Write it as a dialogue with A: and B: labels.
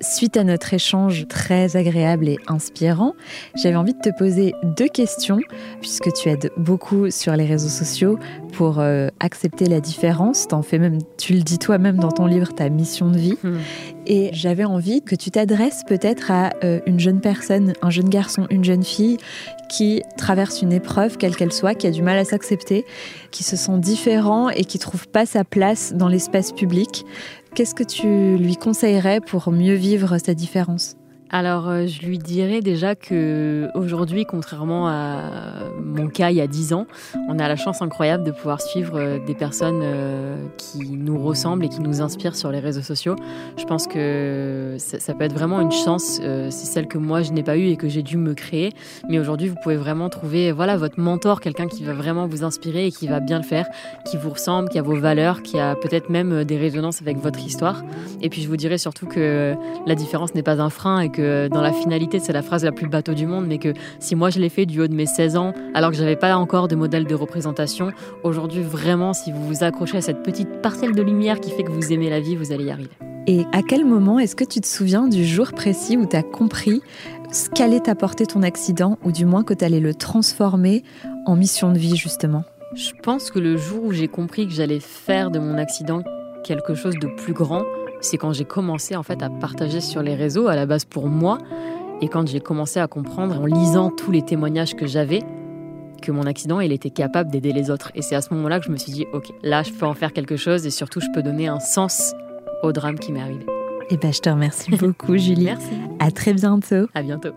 A: Suite à notre échange très agréable et inspirant, j'avais envie de te poser deux questions, puisque tu aides beaucoup sur les réseaux sociaux pour euh, accepter la différence. En fais même, tu le dis toi-même dans ton livre, ta mission de vie. Hmm. Et j'avais envie que tu t'adresses peut-être à euh, une jeune personne, un jeune garçon, une jeune fille qui traverse une épreuve, quelle qu'elle soit, qui a du mal à s'accepter, qui se sent différent et qui trouve pas sa place dans l'espace public. Qu'est-ce que tu lui conseillerais pour mieux vivre sa différence?
B: Alors, euh, je lui dirais déjà que aujourd'hui, contrairement à mon cas il y a 10 ans, on a la chance incroyable de pouvoir suivre euh, des personnes euh, qui nous ressemblent et qui nous inspirent sur les réseaux sociaux. Je pense que ça, peut être vraiment une chance. c'est celle que moi je n'ai pas eue et que j'ai dû me créer. Mais aujourd'hui, vous pouvez vraiment trouver, voilà, votre mentor, quelqu'un qui va vraiment vous inspirer et qui va bien le faire, qui vous ressemble, qui a vos valeurs, qui a peut-être même des résonances avec votre histoire. Et puis, je vous dirais surtout que la différence n'est pas un frein et que dans la finalité, c'est la phrase la plus bateau du monde, mais que si moi je l'ai fait du haut de mes 16 ans, alors que j'avais pas encore de modèle de représentation, aujourd'hui vraiment, si vous vous accrochez à cette petite parcelle de lumière qui fait que vous aimez la vie, vous allez y arriver.
A: Et à quel moment est-ce que tu te souviens du jour précis où tu as compris ce qu'allait t'apporter ton accident, ou du moins que tu allais le transformer en mission de vie justement?
B: Je pense que le jour où j'ai compris que j'allais faire de mon accident quelque chose de plus grand, c'est quand j'ai commencé en fait à partager sur les réseaux à la base pour moi et quand j'ai commencé à comprendre en lisant tous les témoignages que j'avais que mon accident il était capable d'aider les autres et c'est à ce moment-là que je me suis dit OK, là je peux en faire quelque chose et surtout je peux donner un sens au drame qui m'est arrivé.
A: Et eh ben je te remercie beaucoup Julie.
B: Merci.
A: À très bientôt.
B: À bientôt.